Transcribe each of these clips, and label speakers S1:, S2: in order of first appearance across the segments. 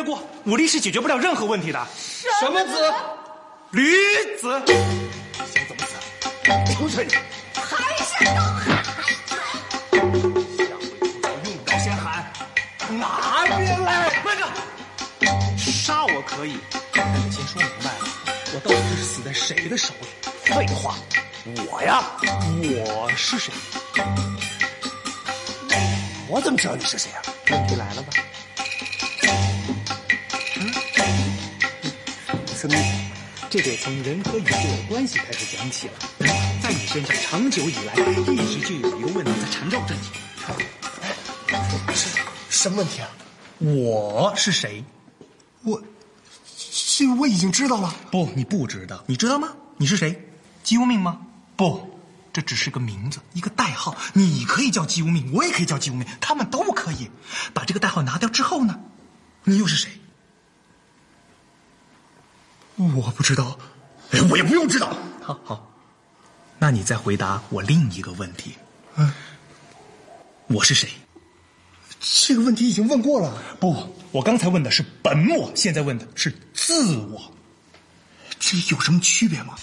S1: 越过，武力是解决不了任何问题的。
S2: 什么子？
S1: 驴子。
S2: 想怎么死？求求你。
S3: 还是狗孩子。
S2: 下回出招用不着先喊，哪边来？
S1: 慢着，杀我可以，但得先说明白了，我到底是死在谁的手。里？
S2: 废话，我呀，
S1: 我是谁？
S2: 我怎么知道你是谁啊？
S1: 问题来了吧？这得从人和宇宙的关系开始讲起了。在你身上，长久以来一直就有一个问题在缠绕着你。
S2: 是什么问题啊？
S1: 我是谁？
S2: 我，这个我已经知道了。
S1: 不，你不知道。你知道吗？你是谁？姬无命吗？不，这只是个名字，一个代号。你可以叫姬无命，我也可以叫姬无命，他们都可以。把这个代号拿掉之后呢，你又是谁？
S2: 我不知道，哎，我也不用知道。
S1: 好好，那你再回答我另一个问题。
S2: 嗯，
S1: 我是谁？
S2: 这个问题已经问过了。
S1: 不，我刚才问的是本我，现在问的是自我。
S2: 这有什么区别吗？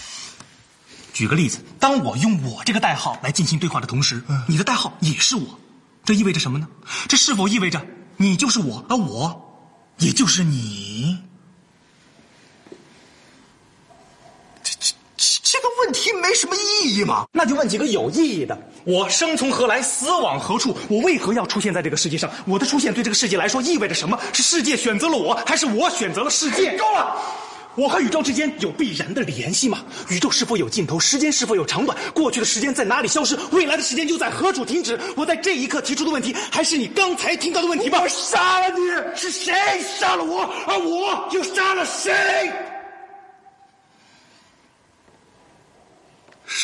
S1: 举个例子，当我用我这个代号来进行对话的同时，
S2: 嗯
S1: 你的代号也是我，这意味着什么呢？这是否意味着你就是我，而我也就是你？
S2: 这这这这个问题没什么意义嘛？
S1: 那就问几个有意义的：我生从何来，死往何处？我为何要出现在这个世界上？我的出现对这个世界来说意味着什么？是世界选择了我，还是我选择了世界？够了！我和宇宙之间有必然的联系吗？宇宙是否有尽头？时间是否有长短？过去的时间在哪里消失？未来的时间又在何处停止？我在这一刻提出的问题，还是你刚才听到的问题吗？
S2: 我杀了你！是谁杀了我？而我又杀了谁？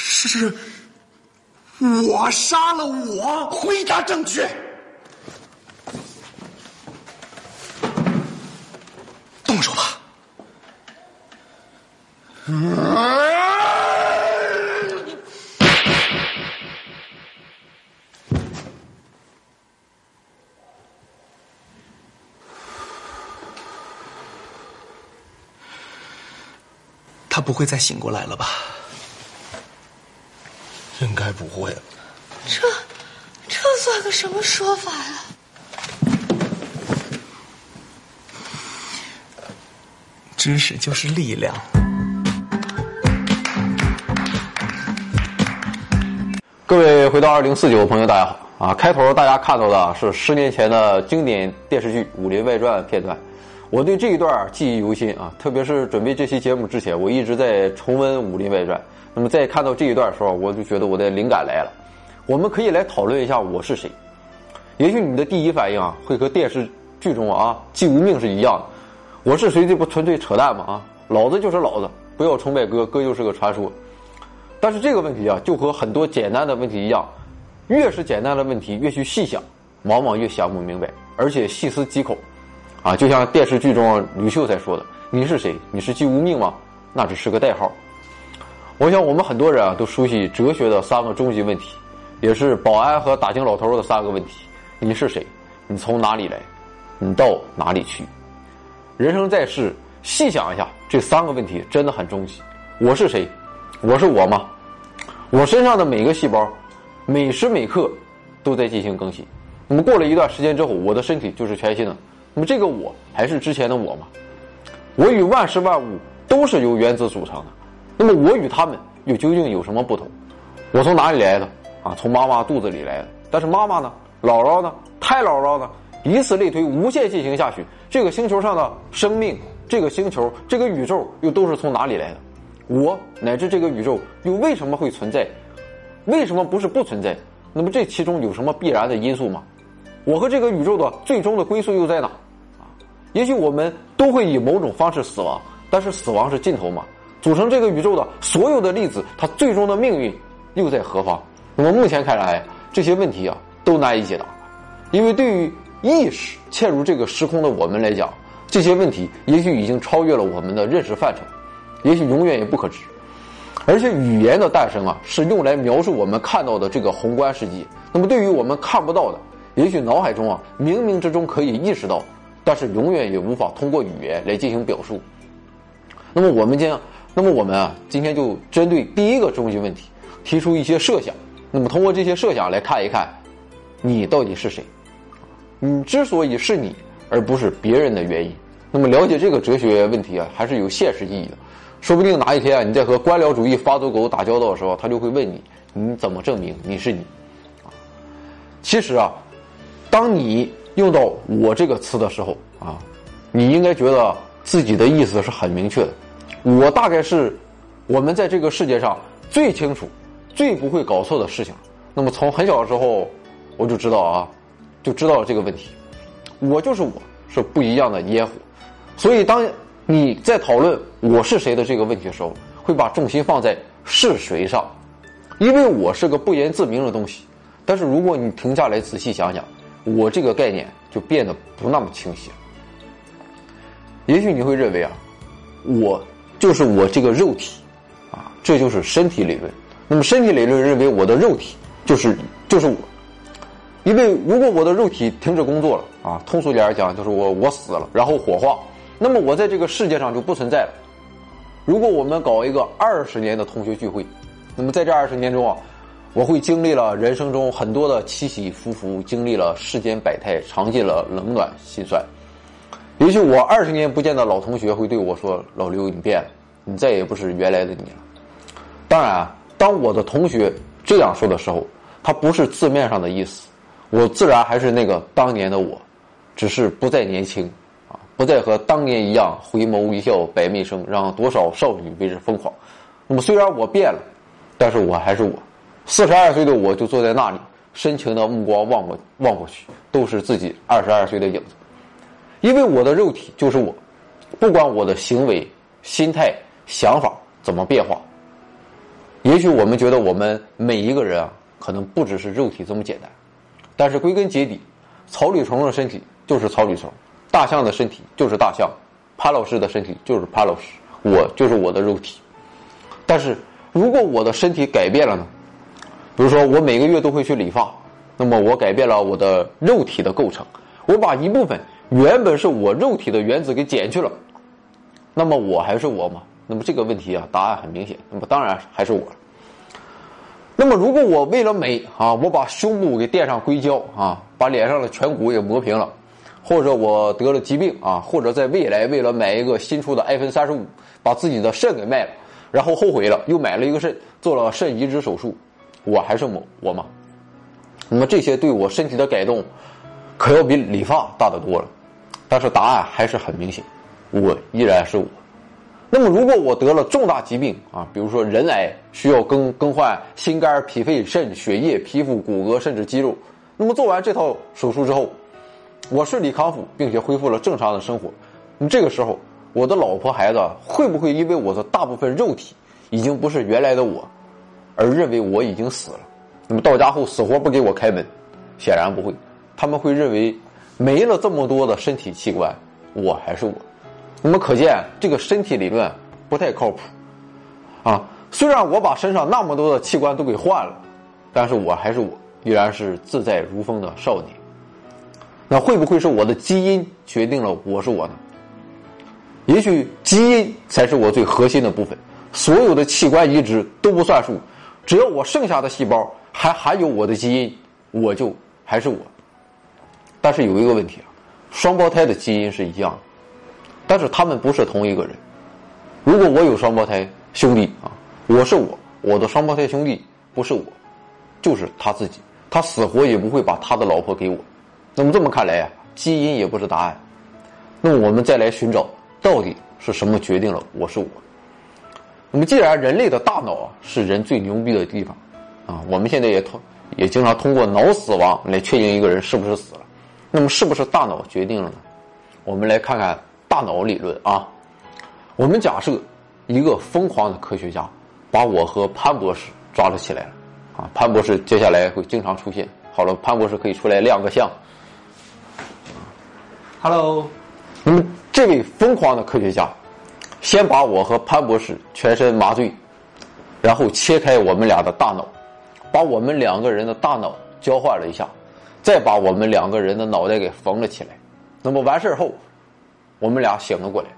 S2: 是，我杀了我。回答正确。
S1: 动手吧！他不会再醒过来了吧？
S2: 应该不会了。
S3: 这，这算个什么说法呀、
S1: 知识就是力量。
S4: 各位回到二零四九朋友，大家好啊！开头大家看到的是十年前的经典电视剧《武林外传》片段，我对这一段记忆犹新啊！特别是准备这期节目之前，我一直在重温《武林外传》。那么在看到这一段的时候，我就觉得我的灵感来了。我们可以来讨论一下我是谁。也许你的第一反应啊，会和电视剧中啊季无命是一样的。我是谁？这不纯粹扯淡吗？啊，老子就是老子，不要崇拜哥，哥就是个传说。但是这个问题啊，就和很多简单的问题一样，越是简单的问题，越去细想，往往越想不明白，而且细思极恐。啊，就像电视剧中吕秀才说的：“你是谁？你是姬无命吗？那只是个代号。”我想我们很多人啊都熟悉哲学的三个终极问题，也是保安和打更老头的三个问题：你是谁？你从哪里来？你到哪里去？人生在世，细想一下，这三个问题真的很终极。我是谁？我是我吗？我身上的每个细胞，每时每刻都在进行更新。那么过了一段时间之后，我的身体就是全新的。那么这个我还是之前的我吗？我与万事万物都是由原子组成的。那么我与他们又究竟有什么不同？我从哪里来的？啊，从妈妈肚子里来的。但是妈妈呢？姥姥呢？太姥姥呢？以此类推，无限进行下去，这个星球上的生命，这个星球，这个宇宙又都是从哪里来的？我乃至这个宇宙又为什么会存在？为什么不是不存在？那么这其中有什么必然的因素吗？我和这个宇宙的最终的归宿又在哪？啊，也许我们都会以某种方式死亡，但是死亡是尽头吗？组成这个宇宙的所有的粒子，它最终的命运又在何方？那么目前看来，这些问题啊都难以解答，因为对于意识嵌入这个时空的我们来讲，这些问题也许已经超越了我们的认识范畴，也许永远也不可知。而且语言的诞生啊，是用来描述我们看到的这个宏观世界。那么对于我们看不到的，也许脑海中啊冥冥之中可以意识到，但是永远也无法通过语言来进行表述。那么我们将，那么我们啊，今天就针对第一个终极问题提出一些设想。那么通过这些设想来看一看，你到底是谁？你之所以是你，而不是别人的原因。那么了解这个哲学问题啊，还是有现实意义的。说不定哪一天啊，你在和官僚主义发走狗打交道的时候，他就会问你：你怎么证明你是你？啊，其实啊，当你用到“我”这个词的时候啊，你应该觉得自己的意思是很明确的。我大概是我们在这个世界上最清楚、最不会搞错的事情。那么从很小的时候我就知道啊，就知道了这个问题。我就是我，是不一样的烟火。所以，当你在讨论我是谁的这个问题的时候，会把重心放在是谁上，因为我是个不言自明的东西。但是，如果你停下来仔细想想，我这个概念就变得不那么清晰了。也许你会认为啊，我就是我这个肉体，啊，这就是身体理论。那么，身体理论认为我的肉体就是就是我，因为如果我的肉体停止工作了啊，通俗点来讲，就是我我死了，然后火化。那么我在这个世界上就不存在了。如果我们搞一个二十年的同学聚会，那么在这二十年中啊，我会经历了人生中很多的起起伏伏，经历了世间百态，尝尽了冷暖辛酸。也许我二十年不见的老同学会对我说：“老刘，你变了，你再也不是原来的你了。”当然啊，当我的同学这样说的时候，他不是字面上的意思，我自然还是那个当年的我，只是不再年轻。啊不再和当年一样回眸一笑百媚生，让多少少女为之疯狂。那么虽然我变了，但是我还是我。四十二岁的我就坐在那里，深情的目光望过望过去，都是自己二十二岁的影子。因为我的肉体就是我，不管我的行为、心态、想法怎么变化。也许我们觉得我们每一个人啊，可能不只是肉体这么简单，但是归根结底，草履虫的身体就是草履虫。大象的身体就是大象，潘老师的身体就是潘老师，我就是我的肉体。但是如果我的身体改变了呢？比如说我每个月都会去理发，那么我改变了我的肉体的构成，我把一部分原本是我肉体的原子给减去了，那么我还是我吗？那么这个问题啊，答案很明显，那么当然还是我。那么如果我为了美啊，我把胸部给垫上硅胶啊，把脸上的颧骨也磨平了。或者我得了疾病啊，或者在未来为了买一个新出的 iPhone 三十五，把自己的肾给卖了，然后后悔了，又买了一个肾，做了肾移植手术，我还是我我吗？那么这些对我身体的改动，可要比理发大得多了。但是答案还是很明显，我依然是我。那么如果我得了重大疾病啊，比如说人癌，需要更更换心肝、脾肺肾、血液、皮肤、骨骼甚至肌肉，那么做完这套手术之后。我顺利康复，并且恢复了正常的生活。那这个时候，我的老婆孩子会不会因为我的大部分肉体已经不是原来的我，而认为我已经死了？那么到家后死活不给我开门？显然不会，他们会认为没了这么多的身体器官，我还是我。那么可见这个身体理论不太靠谱啊！虽然我把身上那么多的器官都给换了，但是我还是我，依然是自在如风的少年。那会不会是我的基因决定了我是我呢？也许基因才是我最核心的部分，所有的器官移植都不算数，只要我剩下的细胞还含有我的基因，我就还是我。但是有一个问题啊，双胞胎的基因是一样的，但是他们不是同一个人。如果我有双胞胎兄弟啊，我是我，我的双胞胎兄弟不是我，就是他自己，他死活也不会把他的老婆给我。那么这么看来啊，基因也不是答案。那么我们再来寻找，到底是什么决定了我是我？那么既然人类的大脑啊是人最牛逼的地方，啊，我们现在也通也经常通过脑死亡来确定一个人是不是死了。那么是不是大脑决定了呢？我们来看看大脑理论啊。我们假设一个疯狂的科学家把我和潘博士抓了起来了，啊，潘博士接下来会经常出现。好了，潘博士可以出来亮个相。
S1: Hello，
S4: 那么这位疯狂的科学家，先把我和潘博士全身麻醉，然后切开我们俩的大脑，把我们两个人的大脑交换了一下，再把我们两个人的脑袋给缝了起来，那么完事后，我们俩醒了过来，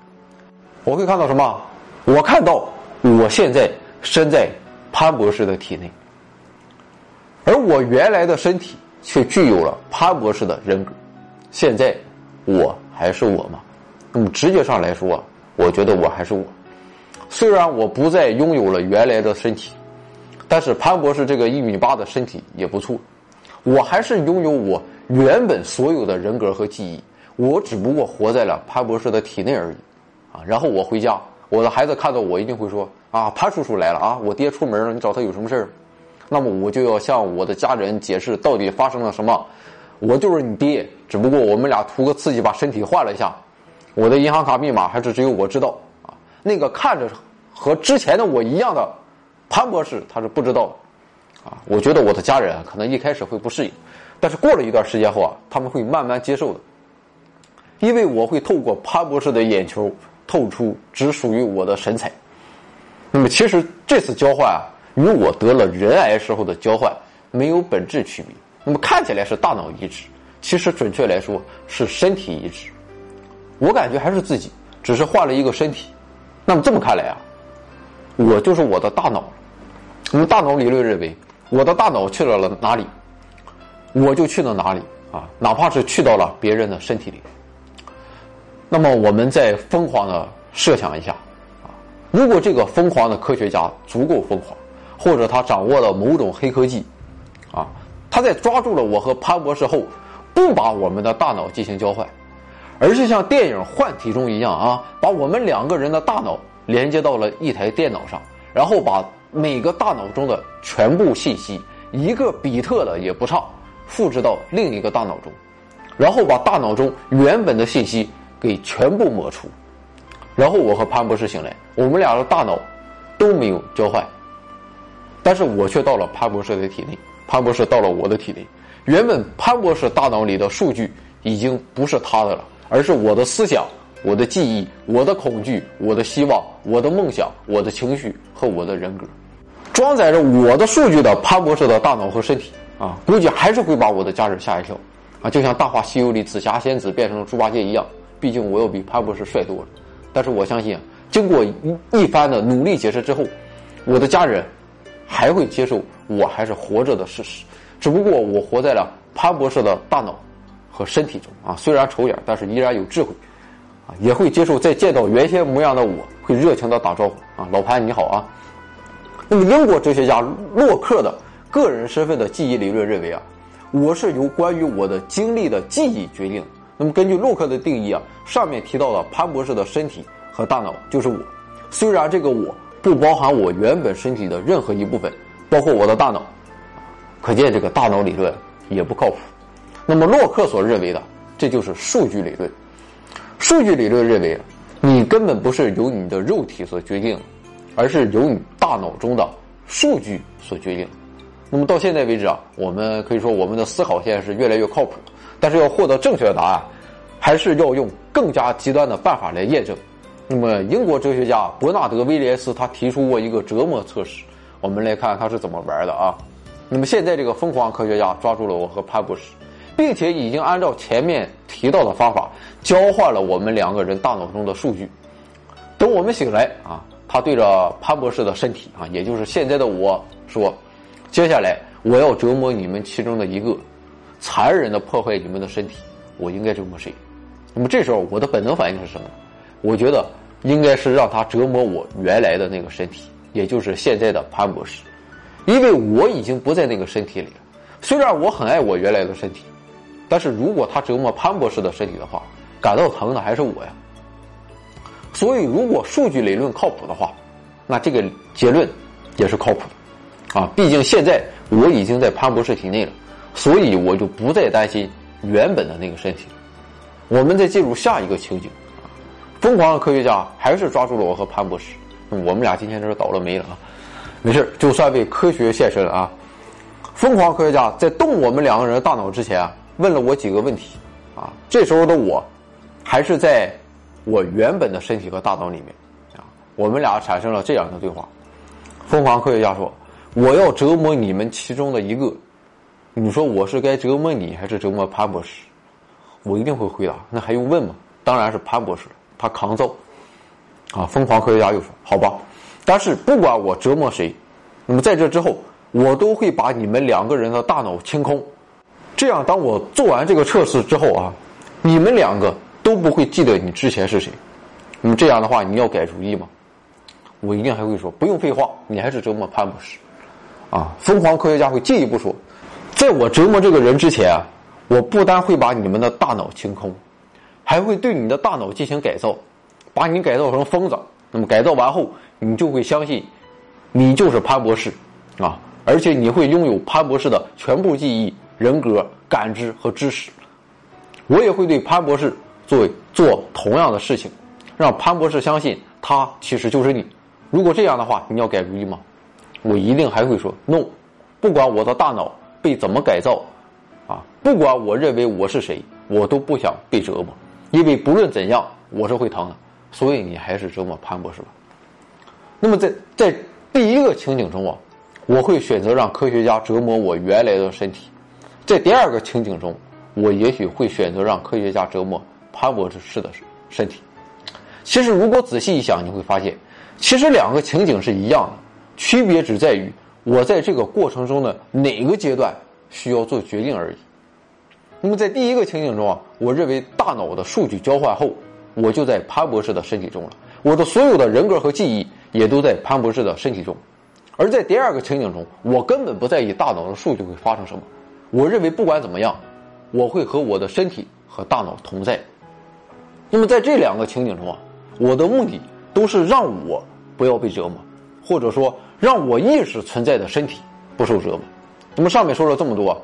S4: 我会看到什么？我看到我现在身在潘博士的体内，而我原来的身体却具有了潘博士的人格。现在我还是我吗？那么直觉上来说，我觉得我还是我。虽然我不再拥有了原来的身体，但是潘博士这个一米八的身体也不错。我还是拥有我原本所有的人格和记忆，我只不过活在了潘博士的体内而已。啊，然后我回家，我的孩子看到我一定会说：“啊，潘叔叔来了啊，我爹出门了，你找他有什么事儿？”那么我就要向我的家人解释到底发生了什么。我就是你爹，只不过我们俩图个刺激，把身体换了一下。我的银行卡密码还是只有我知道啊。那个看着和之前的我一样的潘博士，他是不知道的啊。我觉得我的家人可能一开始会不适应，但是过了一段时间后啊，他们会慢慢接受的，因为我会透过潘博士的眼球透出只属于我的神采。那么，其实这次交换啊，与我得了人癌时候的交换没有本质区别。那么看起来是大脑移植，其实准确来说是身体移植。我感觉还是自己，只是换了一个身体。那么这么看来啊，我就是我的大脑。那么大脑理论认为，我的大脑去了了哪里，我就去了哪里啊，哪怕是去到了别人的身体里。那么我们再疯狂的设想一下啊，如果这个疯狂的科学家足够疯狂，或者他掌握了某种黑科技，啊。他在抓住了我和潘博士后，不把我们的大脑进行交换，而是像电影《换体》中一样啊，把我们两个人的大脑连接到了一台电脑上，然后把每个大脑中的全部信息一个比特的也不差复制到另一个大脑中，然后把大脑中原本的信息给全部抹除，然后我和潘博士醒来，我们俩的大脑都没有交换，但是我却到了潘博士的体内。潘博士到了我的体内，原本潘博士大脑里的数据已经不是他的了，而是我的思想、我的记忆、我的恐惧、我的希望、我的梦想、我的情绪和我的人格。装载着我的数据的潘博士的大脑和身体啊，估计还是会把我的家人吓一跳啊，就像《大话西游》里紫霞仙子变成了猪八戒一样。毕竟我要比潘博士帅多了。但是我相信，经过一一番的努力解释之后，我的家人还会接受。我还是活着的事实，只不过我活在了潘博士的大脑和身体中啊。虽然丑眼，但是依然有智慧，啊，也会接受再见到原先模样的我，会热情的打招呼啊，老潘你好啊。那么英国哲学家洛克的个人身份的记忆理论认为啊，我是由关于我的经历的记忆决定。那么根据洛克的定义啊，上面提到的潘博士的身体和大脑就是我，虽然这个我不包含我原本身体的任何一部分。包括我的大脑，可见这个大脑理论也不靠谱。那么洛克所认为的，这就是数据理论。数据理论认为，你根本不是由你的肉体所决定，而是由你大脑中的数据所决定。那么到现在为止啊，我们可以说我们的思考现在是越来越靠谱。但是要获得正确的答案，还是要用更加极端的办法来验证。那么英国哲学家伯纳德·威廉斯他提出过一个折磨测试。我们来看他是怎么玩的啊？那么现在这个疯狂科学家抓住了我和潘博士，并且已经按照前面提到的方法交换了我们两个人大脑中的数据。等我们醒来啊，他对着潘博士的身体啊，也就是现在的我说：“接下来我要折磨你们其中的一个，残忍的破坏你们的身体。我应该折磨谁？”那么这时候我的本能反应是什么？我觉得应该是让他折磨我原来的那个身体。也就是现在的潘博士，因为我已经不在那个身体里了。虽然我很爱我原来的身体，但是如果他折磨潘博士的身体的话，感到疼的还是我呀。所以，如果数据理论靠谱的话，那这个结论也是靠谱的啊。毕竟现在我已经在潘博士体内了，所以我就不再担心原本的那个身体。我们再进入下一个情景，疯狂的科学家还是抓住了我和潘博士。我们俩今天这是倒了霉了啊！没事就算为科学献身了啊！疯狂科学家在动我们两个人的大脑之前啊，问了我几个问题啊。这时候的我，还是在我原本的身体和大脑里面啊。我们俩产生了这样的对话：疯狂科学家说：“我要折磨你们其中的一个，你说我是该折磨你还是折磨潘博士？”我一定会回答，那还用问吗？当然是潘博士，他抗造。啊，疯狂科学家又说：“好吧，但是不管我折磨谁，那么在这之后，我都会把你们两个人的大脑清空。这样，当我做完这个测试之后啊，你们两个都不会记得你之前是谁。那么这样的话，你要改主意吗？我一定还会说，不用废话，你还是折磨潘博士。啊，疯狂科学家会进一步说，在我折磨这个人之前，我不单会把你们的大脑清空，还会对你的大脑进行改造。”把你改造成疯子，那么改造完后，你就会相信，你就是潘博士，啊，而且你会拥有潘博士的全部记忆、人格、感知和知识。我也会对潘博士做做同样的事情，让潘博士相信他其实就是你。如果这样的话，你要改主意吗？我一定还会说 no，不管我的大脑被怎么改造，啊，不管我认为我是谁，我都不想被折磨，因为不论怎样，我是会疼的。所以你还是折磨潘博士吧。那么在在第一个情景中啊，我会选择让科学家折磨我原来的身体；在第二个情景中，我也许会选择让科学家折磨潘博士的身体。其实，如果仔细一想，你会发现，其实两个情景是一样的，区别只在于我在这个过程中的哪个阶段需要做决定而已。那么在第一个情景中啊，我认为大脑的数据交换后。我就在潘博士的身体中了，我的所有的人格和记忆也都在潘博士的身体中，而在第二个情景中，我根本不在意大脑的数据会发生什么，我认为不管怎么样，我会和我的身体和大脑同在。那么在这两个情景中啊，我的目的都是让我不要被折磨，或者说让我意识存在的身体不受折磨。那么上面说了这么多，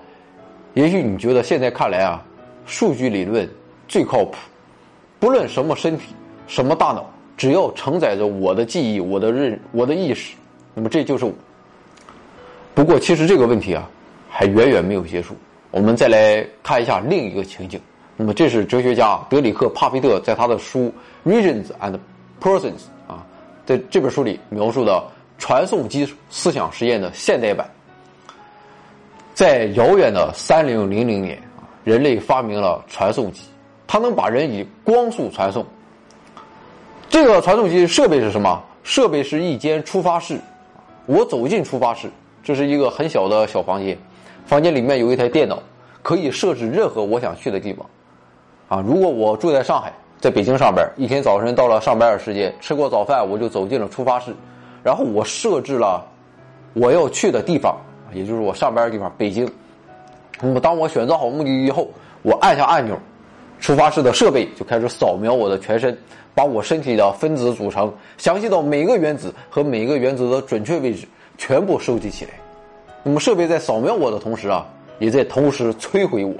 S4: 也许你觉得现在看来啊，数据理论最靠谱。不论什么身体，什么大脑，只要承载着我的记忆、我的认、我的意识，那么这就是我。不过，其实这个问题啊，还远远没有结束。我们再来看一下另一个情景。那么，这是哲学家德里克·帕菲特在他的书《Regions and Persons》啊，在这本书里描述的传送机思想实验的现代版。在遥远的三零零零年啊，人类发明了传送机。它能把人以光速传送。这个传送机设备是什么？设备是一间出发室。我走进出发室，这是一个很小的小房间，房间里面有一台电脑，可以设置任何我想去的地方。啊，如果我住在上海，在北京上班，一天早晨到了上班的时间，吃过早饭，我就走进了出发室，然后我设置了我要去的地方，也就是我上班的地方——北京。那么，当我选择好目的地后，我按下按钮。出发室的设备就开始扫描我的全身，把我身体的分子组成，详细到每个原子和每个原子的准确位置全部收集起来。那么设备在扫描我的同时啊，也在同时摧毁我，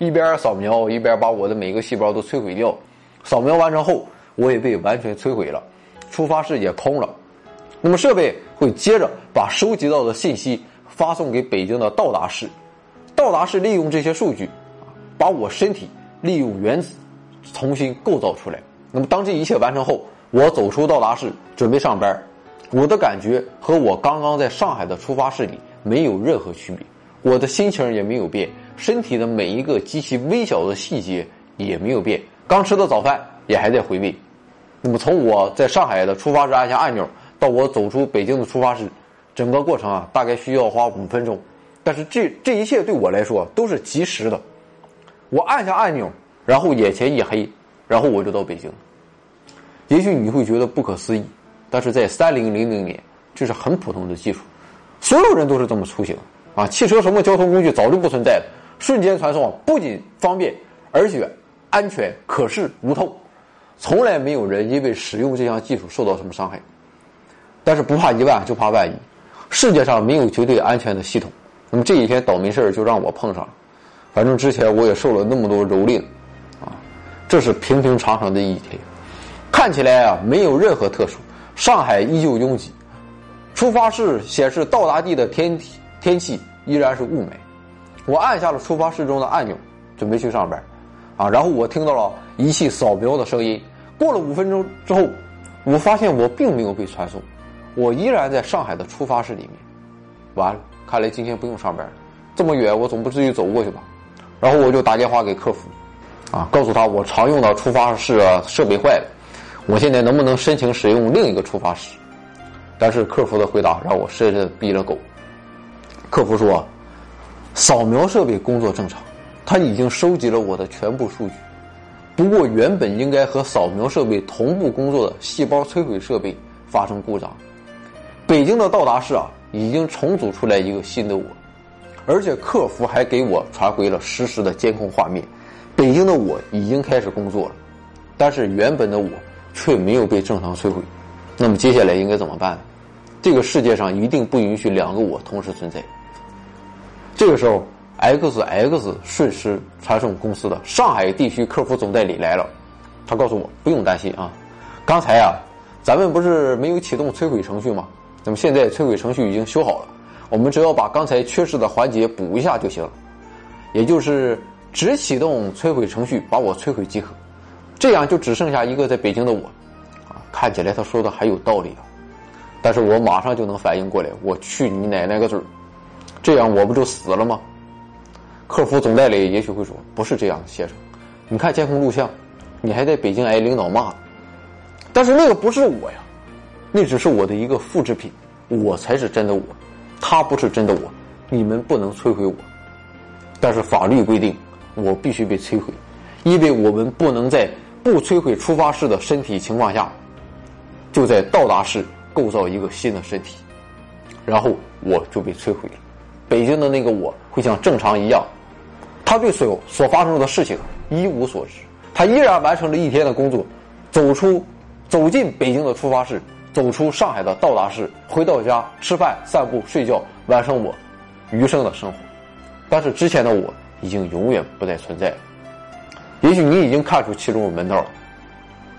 S4: 一边扫描一边把我的每个细胞都摧毁掉。扫描完成后，我也被完全摧毁了，出发室也空了。那么设备会接着把收集到的信息发送给北京的到达室，到达室利用这些数据，把我身体。利用原子重新构造出来。那么，当这一切完成后，我走出到达室，准备上班。我的感觉和我刚刚在上海的出发室里没有任何区别，我的心情也没有变，身体的每一个极其微小的细节也没有变。刚吃的早饭也还在回味。那么，从我在上海的出发室按下按钮到我走出北京的出发室，整个过程啊，大概需要花五分钟。但是，这这一切对我来说都是及时的。我按下按钮，然后眼前一黑，然后我就到北京。也许你会觉得不可思议，但是在三零零零年，这是很普通的技术，所有人都是这么出行啊。汽车什么交通工具早就不存在了，瞬间传送不仅方便，而且安全可视无痛，从来没有人因为使用这项技术受到什么伤害。但是不怕一万就怕万一，世界上没有绝对安全的系统。那么这一天倒霉事儿就让我碰上了。反正之前我也受了那么多蹂躏，啊，这是平平常常的一天，看起来啊没有任何特殊。上海依旧拥挤，出发室显示到达地的天体天气依然是雾霾。我按下了出发室中的按钮，准备去上班，啊，然后我听到了仪器扫描的声音。过了五分钟之后，我发现我并没有被传送，我依然在上海的出发室里面。完了，看来今天不用上班了，这么远我总不至于走过去吧？然后我就打电话给客服，啊，告诉他我常用的触发室设备坏了，我现在能不能申请使用另一个触发室？但是客服的回答让我深深的逼了狗。客服说，扫描设备工作正常，他已经收集了我的全部数据。不过，原本应该和扫描设备同步工作的细胞摧毁设备发生故障。北京的到达室啊，已经重组出来一个新的我，而且客服还给我传回了实时的监控画面。北京的我已经开始工作了，但是原本的我却没有被正常摧毁。那么接下来应该怎么办？这个世界上一定不允许两个我同时存在。这个时候。X X 瞬时传送公司的上海地区客服总代理来了，他告诉我不用担心啊，刚才啊，咱们不是没有启动摧毁程序吗？那么现在摧毁程序已经修好了，我们只要把刚才缺失的环节补一下就行，也就是只启动摧毁程序把我摧毁即可，这样就只剩下一个在北京的我，啊，看起来他说的还有道理啊，但是我马上就能反应过来，我去你奶奶个嘴儿，这样我不就死了吗？客服总代理也许会说：“不是这样的，先生，你看监控录像，你还在北京挨领导骂。但是那个不是我呀，那只是我的一个复制品，我才是真的我，他不是真的我，你们不能摧毁我。但是法律规定，我必须被摧毁，因为我们不能在不摧毁出发式的身体情况下，就在到达式构造一个新的身体，然后我就被摧毁了。北京的那个我会像正常一样。”他对所有所发生的事情一无所知，他依然完成了一天的工作，走出，走进北京的出发室，走出上海的到达室，回到家吃饭、散步、睡觉，完成我余生的生活。但是之前的我已经永远不再存在了。也许你已经看出其中的门道了。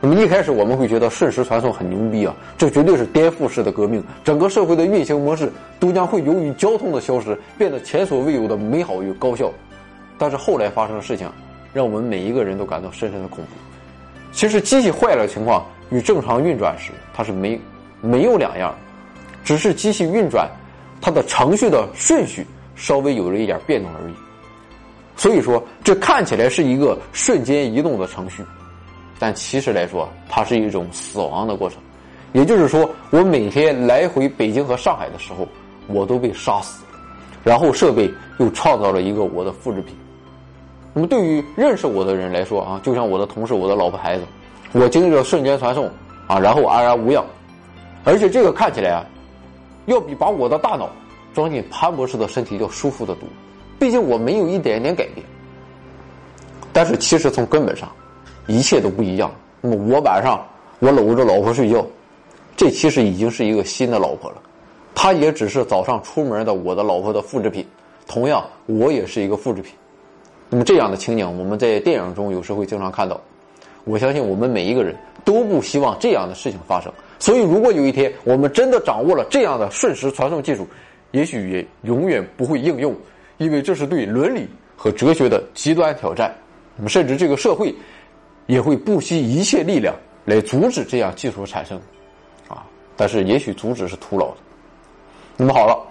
S4: 那么一开始我们会觉得瞬时传送很牛逼啊，这绝对是颠覆式的革命，整个社会的运行模式都将会由于交通的消失变得前所未有的美好与高效。但是后来发生的事情，让我们每一个人都感到深深的恐怖。其实机器坏了的情况与正常运转时它是没没有两样，只是机器运转它的程序的顺序稍微有了一点变动而已。所以说，这看起来是一个瞬间移动的程序，但其实来说，它是一种死亡的过程。也就是说，我每天来回北京和上海的时候，我都被杀死，然后设备又创造了一个我的复制品。那么对于认识我的人来说啊，就像我的同事、我的老婆、孩子，我经历了瞬间传送啊，然后安然无恙，而且这个看起来啊，要比把我的大脑装进潘博士的身体要舒服的多。毕竟我没有一点点改变。但是其实从根本上，一切都不一样。那么我晚上我搂着老婆睡觉，这其实已经是一个新的老婆了，她也只是早上出门的我的老婆的复制品。同样，我也是一个复制品。那么这样的情景，我们在电影中有时会经常看到。我相信我们每一个人都不希望这样的事情发生。所以，如果有一天我们真的掌握了这样的瞬时传送技术，也许也永远不会应用，因为这是对伦理和哲学的极端挑战。那么，甚至这个社会也会不惜一切力量来阻止这样技术产生。啊，但是也许阻止是徒劳的。那么好了，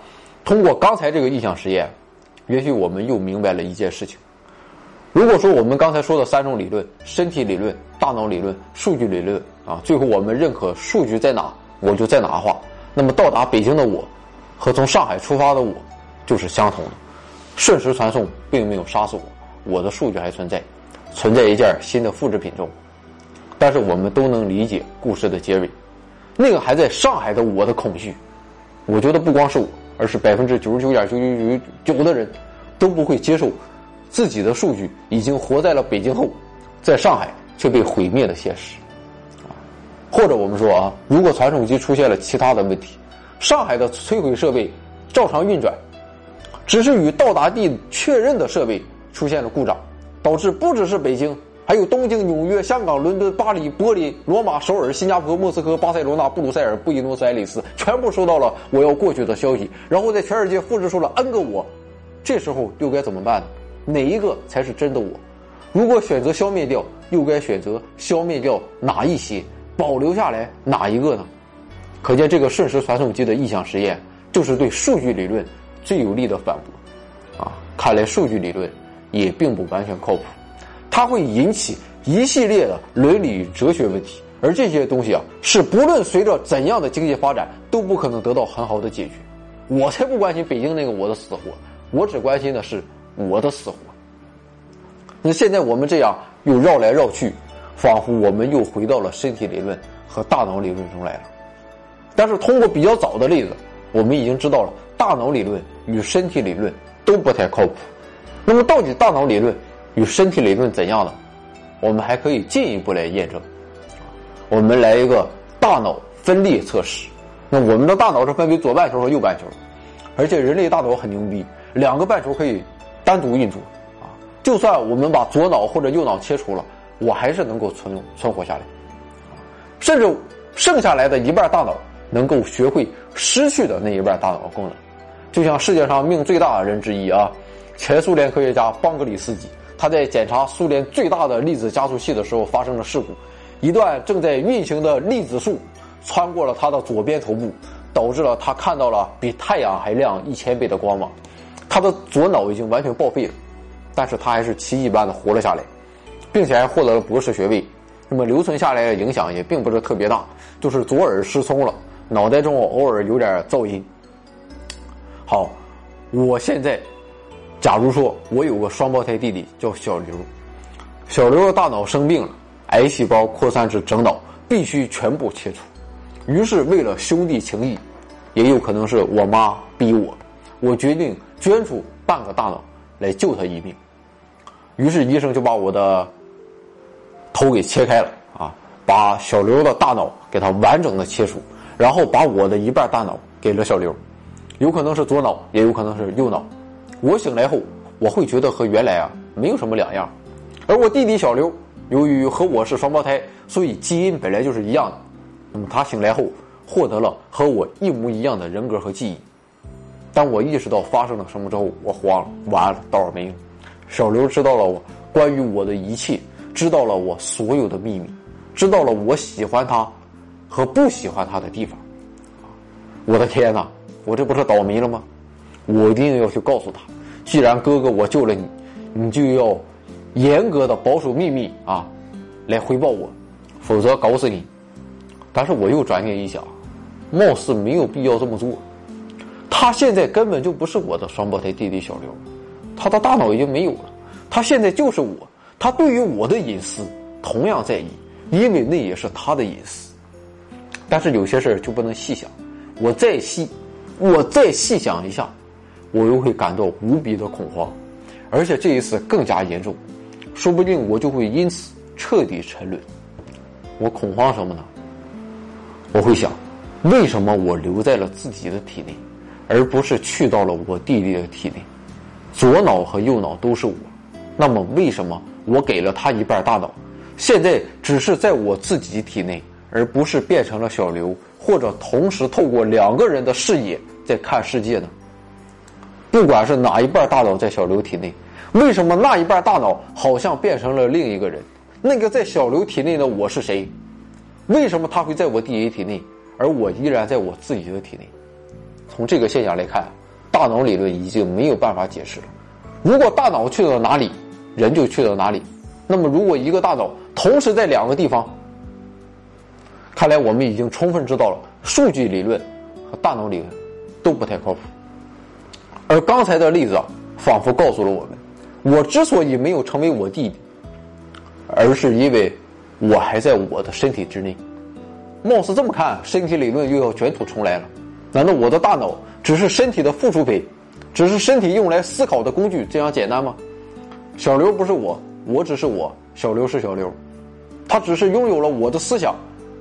S4: 通过刚才这个意向实验，也许我们又明白了一件事情。如果说我们刚才说的三种理论——身体理论、大脑理论、数据理论啊，最后我们认可数据在哪，我就在哪话，那么到达北京的我，和从上海出发的我，就是相同的。瞬时传送并没有杀死我，我的数据还存在，存在一件新的复制品中。但是我们都能理解故事的结尾，那个还在上海的我的恐惧，我觉得不光是我，而是百分之九十九点九九九九的人，都不会接受。自己的数据已经活在了北京后，在上海却被毁灭的现实，或者我们说啊，如果传送机出现了其他的问题，上海的摧毁设备照常运转，只是与到达地确认的设备出现了故障，导致不只是北京，还有东京、纽约、香港、伦敦、巴黎、柏林、罗马、首尔、新加坡、莫斯科、巴塞罗那、布鲁塞尔、布宜诺斯艾利斯，全部收到了我要过去的消息，然后在全世界复制出了 N 个我，这时候又该怎么办呢？哪一个才是真的我？如果选择消灭掉，又该选择消灭掉哪一些，保留下来哪一个呢？可见这个瞬时传送机的意向实验，就是对数据理论最有力的反驳。啊，看来数据理论也并不完全靠谱。它会引起一系列的伦理哲学问题，而这些东西啊，是不论随着怎样的经济发展都不可能得到很好的解决。我才不关心北京那个我的死活，我只关心的是我的死活。那现在我们这样又绕来绕去，仿佛我们又回到了身体理论和大脑理论中来了。但是通过比较早的例子，我们已经知道了大脑理论与身体理论都不太靠谱。那么到底大脑理论与身体理论怎样呢？我们还可以进一步来验证。我们来一个大脑分裂测试。那我们的大脑是分为左半球和右半球，而且人类大脑很牛逼，两个半球可以单独运作。啊就算我们把左脑或者右脑切除了，我还是能够存存活下来，甚至剩下来的一半大脑能够学会失去的那一半大脑功能。就像世界上命最大的人之一啊，前苏联科学家邦格里斯基，他在检查苏联最大的粒子加速器的时候发生了事故，一段正在运行的粒子束穿过了他的左边头部，导致了他看到了比太阳还亮一千倍的光芒，他的左脑已经完全报废了。但是他还是奇迹般的活了下来，并且还获得了博士学位。那么留存下来的影响也并不是特别大，就是左耳失聪了，脑袋中偶尔有点噪音。好，我现在，假如说我有个双胞胎弟弟叫小刘，小刘的大脑生病了，癌细胞扩散至整脑，必须全部切除。于是为了兄弟情谊，也有可能是我妈逼我，我决定捐出半个大脑。来救他一命，于是医生就把我的头给切开了啊，把小刘的大脑给他完整的切除，然后把我的一半大脑给了小刘，有可能是左脑，也有可能是右脑。我醒来后，我会觉得和原来啊没有什么两样，而我弟弟小刘由于和我是双胞胎，所以基因本来就是一样的，那么他醒来后获得了和我一模一样的人格和记忆。当我意识到发生了什么之后，我慌了，完了，倒霉了。小刘知道了我关于我的一切，知道了我所有的秘密，知道了我喜欢他和不喜欢他的地方。我的天哪，我这不是倒霉了吗？我一定要去告诉他，既然哥哥我救了你，你就要严格的保守秘密啊，来回报我，否则搞死你。但是我又转念一想，貌似没有必要这么做。他现在根本就不是我的双胞胎弟弟小刘，他的大脑已经没有了，他现在就是我，他对于我的隐私同样在意，因为那也是他的隐私。但是有些事儿就不能细想，我再细，我再细想一下，我又会感到无比的恐慌，而且这一次更加严重，说不定我就会因此彻底沉沦。我恐慌什么呢？我会想，为什么我留在了自己的体内？而不是去到了我弟弟的体内，左脑和右脑都是我，那么为什么我给了他一半大脑，现在只是在我自己体内，而不是变成了小刘，或者同时透过两个人的视野在看世界呢？不管是哪一半大脑在小刘体内，为什么那一半大脑好像变成了另一个人？那个在小刘体内的我是谁？为什么他会在我弟弟体内，而我依然在我自己的体内？从这个现象来看，大脑理论已经没有办法解释了。如果大脑去到哪里，人就去到哪里。那么，如果一个大脑同时在两个地方，看来我们已经充分知道了数据理论和大脑理论都不太靠谱。而刚才的例子啊，仿佛告诉了我们：我之所以没有成为我弟弟，而是因为我还在我的身体之内。貌似这么看，身体理论又要卷土重来了。难道我的大脑只是身体的附属品，只是身体用来思考的工具，这样简单吗？小刘不是我，我只是我，小刘是小刘，他只是拥有了我的思想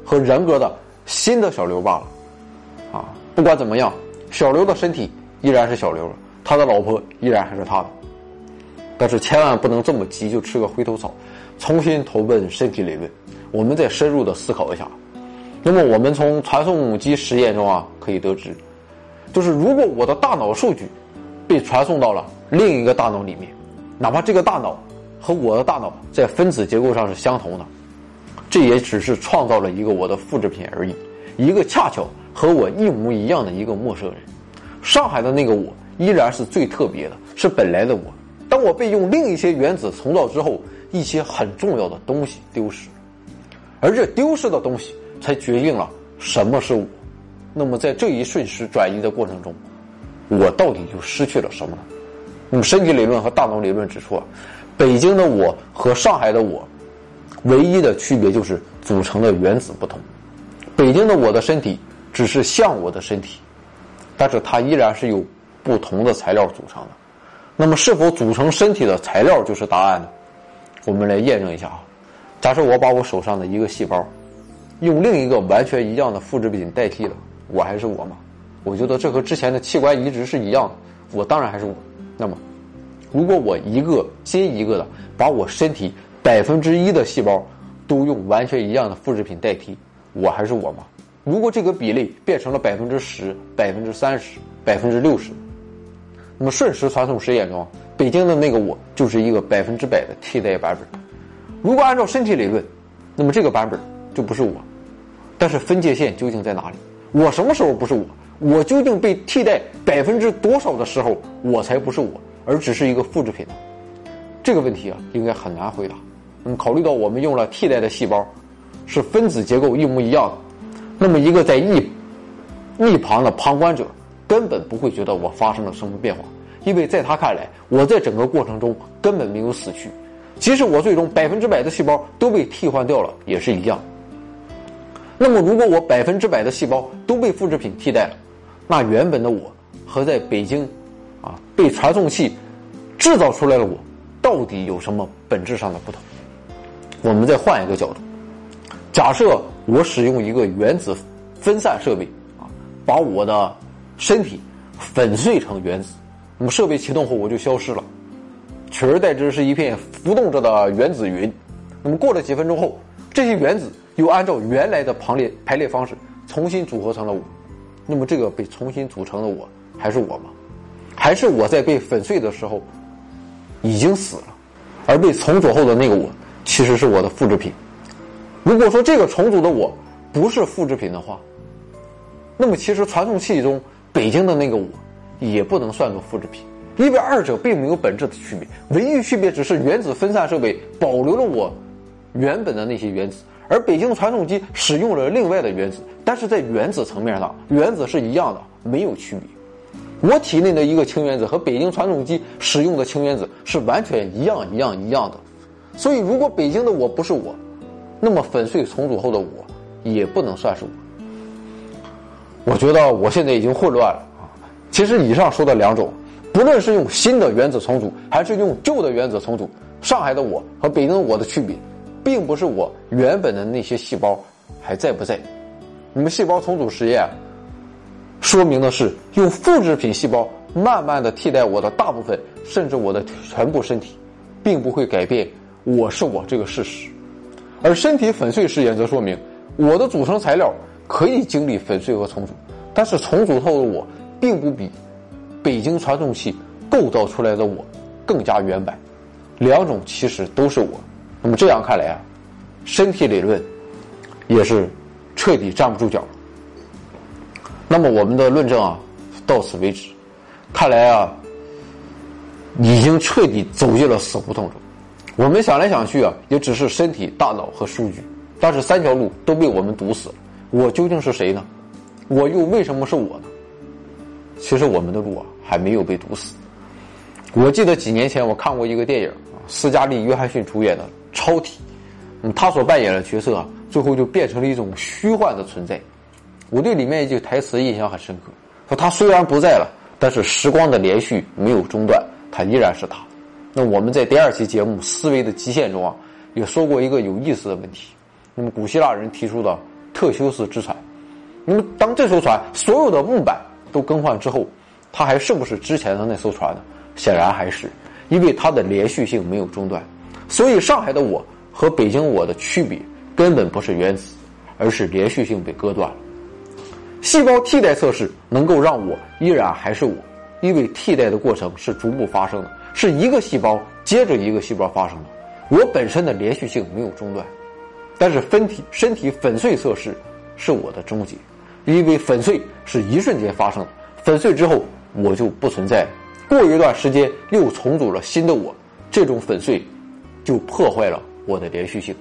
S4: 和人格的新的小刘罢了。啊，不管怎么样，小刘的身体依然是小刘，他的老婆依然还是他的。但是千万不能这么急就吃个回头草，重新投奔身体理论，我们再深入的思考一下。那么我们从传送机实验中啊可以得知，就是如果我的大脑数据被传送到了另一个大脑里面，哪怕这个大脑和我的大脑在分子结构上是相同的，这也只是创造了一个我的复制品而已，一个恰巧和我一模一样的一个陌生人。上海的那个我依然是最特别的，是本来的我。当我被用另一些原子重造之后，一些很重要的东西丢失，而这丢失的东西才决定了什么是我。那么在这一瞬时转移的过程中，我到底就失去了什么呢？那么身体理论和大脑理论指出啊，北京的我和上海的我，唯一的区别就是组成的原子不同。北京的我的身体只是像我的身体，但是它依然是由不同的材料组成的。那么是否组成身体的材料就是答案呢？我们来验证一下啊。假设我把我手上的一个细胞，用另一个完全一样的复制品代替了，我还是我吗？我觉得这和之前的器官移植是一样的，我当然还是我。那么，如果我一个接一个的把我身体百分之一的细胞都用完全一样的复制品代替，我还是我吗？如果这个比例变成了百分之十、百分之三十、百分之六十，那么瞬时传送实验中，北京的那个我就是一个百分之百的替代版本。如果按照身体理论，那么这个版本就不是我。但是分界线究竟在哪里？我什么时候不是我？我究竟被替代百分之多少的时候，我才不是我，而只是一个复制品呢？这个问题啊，应该很难回答。嗯，考虑到我们用了替代的细胞，是分子结构一模一样的，那么一个在一一旁的旁观者根本不会觉得我发生了什么变化，因为在他看来，我在整个过程中根本没有死去，即使我最终百分之百的细胞都被替换掉了，也是一样。那么，如果我百分之百的细胞都被复制品替代了，那原本的我和在北京啊被传送器制造出来的我，到底有什么本质上的不同？我们再换一个角度，假设我使用一个原子分散设备啊，把我的身体粉碎成原子，那么设备启动后我就消失了，取而代之是一片浮动着的原子云。那么过了几分钟后，这些原子又按照原来的排列排列方式重新组合成了我。那么这个被重新组成的我还是我吗？还是我在被粉碎的时候已经死了，而被重组后的那个我其实是我的复制品？如果说这个重组的我不是复制品的话，那么其实传送器中北京的那个我也不能算作复制品，因为二者并没有本质的区别，唯一区别只是原子分散设备保留了我原本的那些原子，而北京传送机使用了另外的原子，但是在原子层面上，原子是一样的，没有区别。我体内的一个氢原子和北京传送机使用的氢原子是完全一样、一样、一样的。所以，如果北京的我不是我，那么粉碎重组后的我也不能算是我。我觉得我现在已经混乱了啊！其实以上说的两种，不论是用新的原子重组，还是用旧的原子重组，上海的我和北京的我的区别，并不是我原本的那些细胞还在不在。你们细胞重组实验说明的是，用复制品细胞慢慢的替代我的大部分，甚至我的全部身体，并不会改变我是我这个事实。而身体粉碎实验则说明，我的组成材料。可以经历粉碎和重组，但是重组后的我并不比北京传送器构造出来的我更加原版，两种其实都是我。那么这样看来啊，身体理论也是彻底站不住脚。那么我们的论证啊到此为止，看来啊已经彻底走进了死胡同中。我们想来想去啊，也只是身体、大脑和数据，但是三条路都被我们堵死了。我究竟是谁呢？我又为什么是我呢？其实我们的路啊还没有被堵死。我记得几年前我看过一个电影啊，斯嘉丽·约翰逊主演的《超体》，嗯，他所扮演的角色啊，最后就变成了一种虚幻的存在。我对里面一句台词印象很深刻，说他虽然不在了，但是时光的连续没有中断，他依然是他。那我们在第二期节目《思维的极限》中啊，也说过一个有意思的问题。那么古希腊人提出的。特修斯之船，那么当这艘船所有的木板都更换之后，它还是不是之前的那艘船呢？显然还是，因为它的连续性没有中断。所以上海的我和北京我的区别根本不是原子，而是连续性被割断了。细胞替代测试能够让我依然还是我，因为替代的过程是逐步发生的，是一个细胞接着一个细胞发生的，我本身的连续性没有中断。但是分体身体粉碎测试是我的终结，因为粉碎是一瞬间发生的，粉碎之后我就不存在，过一段时间又重组了新的我，这种粉碎就破坏了我的连续性。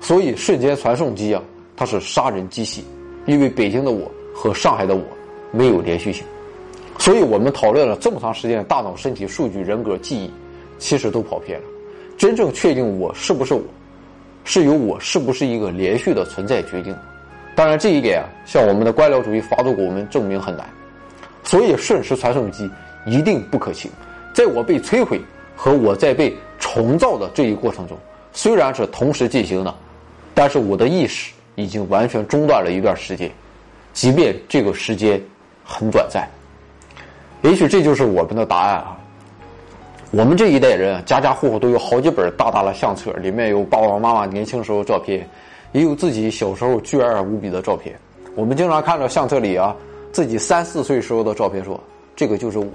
S4: 所以瞬间传送机啊，它是杀人机器，因为北京的我和上海的我没有连续性。所以我们讨论了这么长时间的大脑、身体、数据、人格、记忆，其实都跑偏了。真正确定我是不是我，是由我是不是一个连续的存在决定。当然，这一点啊，向我们的官僚主义发动国们证明很难。所以，瞬时传送机一定不可行。在我被摧毁和我在被重造的这一过程中，虽然是同时进行的，但是我的意识已经完全中断了一段时间，即便这个时间很短暂。也许这就是我们的答案啊！我们这一代人家家户户都有好几本大大的相册，里面有爸爸妈妈年轻时候照片，也有自己小时候巨爱无比的照片。我们经常看着相册里啊自己三四岁时候的照片，说这个就是我。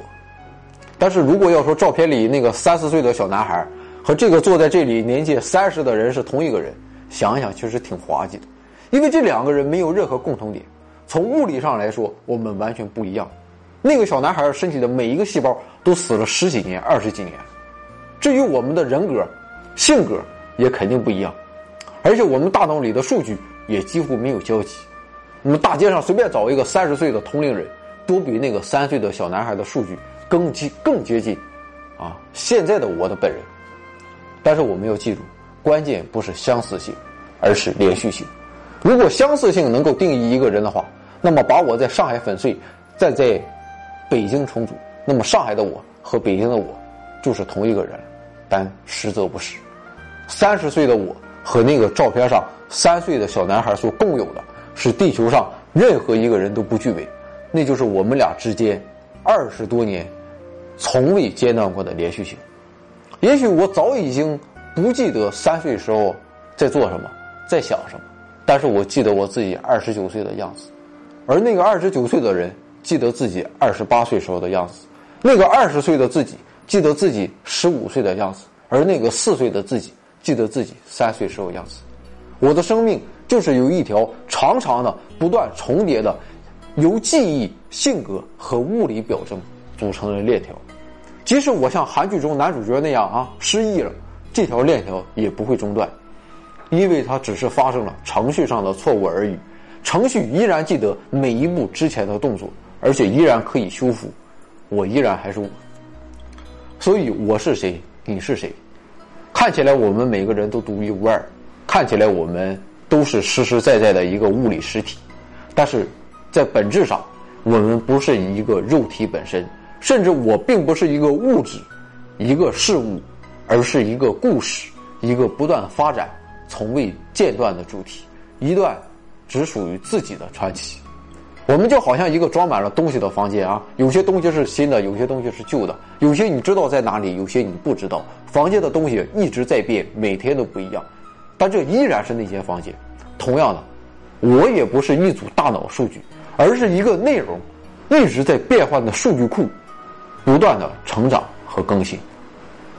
S4: 但是如果要说照片里那个三四岁的小男孩和这个坐在这里年纪三十的人是同一个人，想一想确实挺滑稽的，因为这两个人没有任何共同点，从物理上来说我们完全不一样。那个小男孩身体的每一个细胞都死了十几年、二十几年。至于我们的人格、性格也肯定不一样，而且我们大脑里的数据也几乎没有交集。那么大街上随便找一个三十岁的同龄人，都比那个三岁的小男孩的数据更接更接近啊现在的我的本人。但是我们要记住，关键不是相似性，而是连续性。如果相似性能够定义一个人的话，那么把我在上海粉碎，再在北京重组，那么上海的我和北京的我就是同一个人，但实则不是。三十岁的我和那个照片上三岁的小男孩所共有的是地球上任何一个人都不具备，那就是我们俩之间二十多年从未间断过的连续性。也许我早已经不记得三岁时候在做什么，在想什么，但是我记得我自己二十九岁的样子，而那个二十九岁的人。记得自己二十八岁时候的样子，那个二十岁的自己记得自己十五岁的样子，而那个四岁的自己记得自己三岁时候样子。我的生命就是由一条长长的、不断重叠的，由记忆、性格和物理表征组成的链条。即使我像韩剧中男主角那样啊失忆了，这条链条也不会中断，因为它只是发生了程序上的错误而已。程序依然记得每一步之前的动作。而且依然可以修复，我依然还是我。所以我是谁，你是谁？看起来我们每个人都独一无二，看起来我们都是实实在在的一个物理实体，但是在本质上，我们不是一个肉体本身，甚至我并不是一个物质、一个事物，而是一个故事，一个不断发展、从未间断的主题，一段只属于自己的传奇。我们就好像一个装满了东西的房间啊，有些东西是新的，有些东西是旧的，有些你知道在哪里，有些你不知道。房间的东西一直在变，每天都不一样，但这依然是那间房间。同样的，我也不是一组大脑数据，而是一个内容一直在变换的数据库，不断的成长和更新。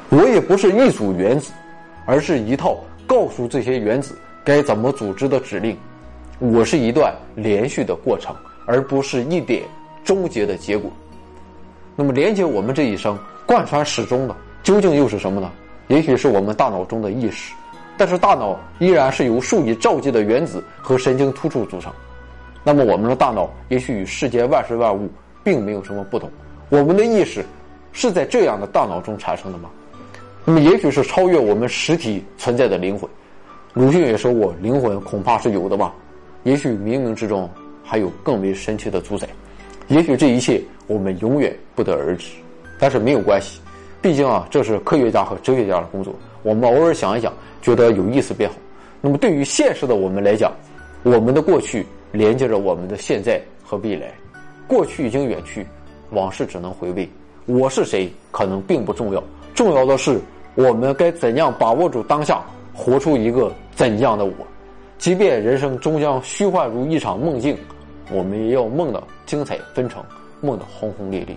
S4: 我也不是一组原子，而是一套告诉这些原子该怎么组织的指令。我是一段连续的过程。而不是一点终结的结果。那么，连接我们这一生、贯穿始终的，究竟又是什么呢？也许是我们大脑中的意识，但是大脑依然是由数以兆计的原子和神经突触组成。那么，我们的大脑也许与世间万事万物并没有什么不同。我们的意识是在这样的大脑中产生的吗？那么，也许是超越我们实体存在的灵魂。鲁迅也说过，灵魂恐怕是有的吧？也许冥冥之中。还有更为神奇的主宰，也许这一切我们永远不得而知，但是没有关系，毕竟啊，这是科学家和哲学家的工作。我们偶尔想一想，觉得有意思便好。那么对于现实的我们来讲，我们的过去连接着我们的现在和未来，过去已经远去，往事只能回味。我是谁可能并不重要，重要的是我们该怎样把握住当下，活出一个怎样的我。即便人生终将虚幻如一场梦境，我们也要梦的精彩纷呈，梦的轰轰烈烈。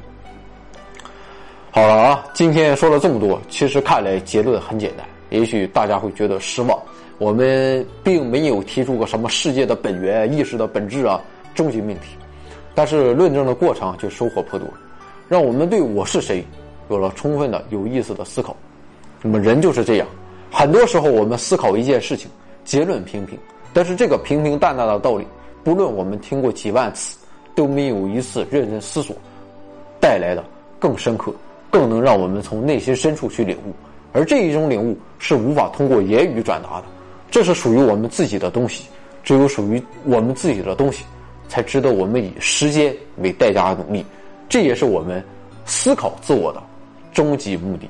S4: 好了啊，今天说了这么多，其实看来结论很简单。也许大家会觉得失望，我们并没有提出个什么世界的本源、意识的本质啊，终极命题。但是论证的过程就收获颇多，让我们对我是谁有了充分的有意思的思考。那么人就是这样，很多时候，我们思考一件事情，结论平平，但是这个平平淡淡的道理，不论我们听过几万次，都没有一次认真思索，带来的更深刻，更能让我们从内心深处去领悟。而这一种领悟是无法通过言语转达的，这是属于我们自己的东西，只有属于我们自己的东西，才值得我们以时间为代价而努力。这也是我们思考自我的终极目的。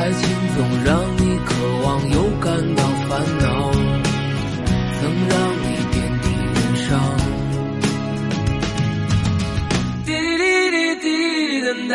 S5: 爱情总让你渴望又感到烦恼，曾让你遍体鳞伤。滴滴滴滴等待，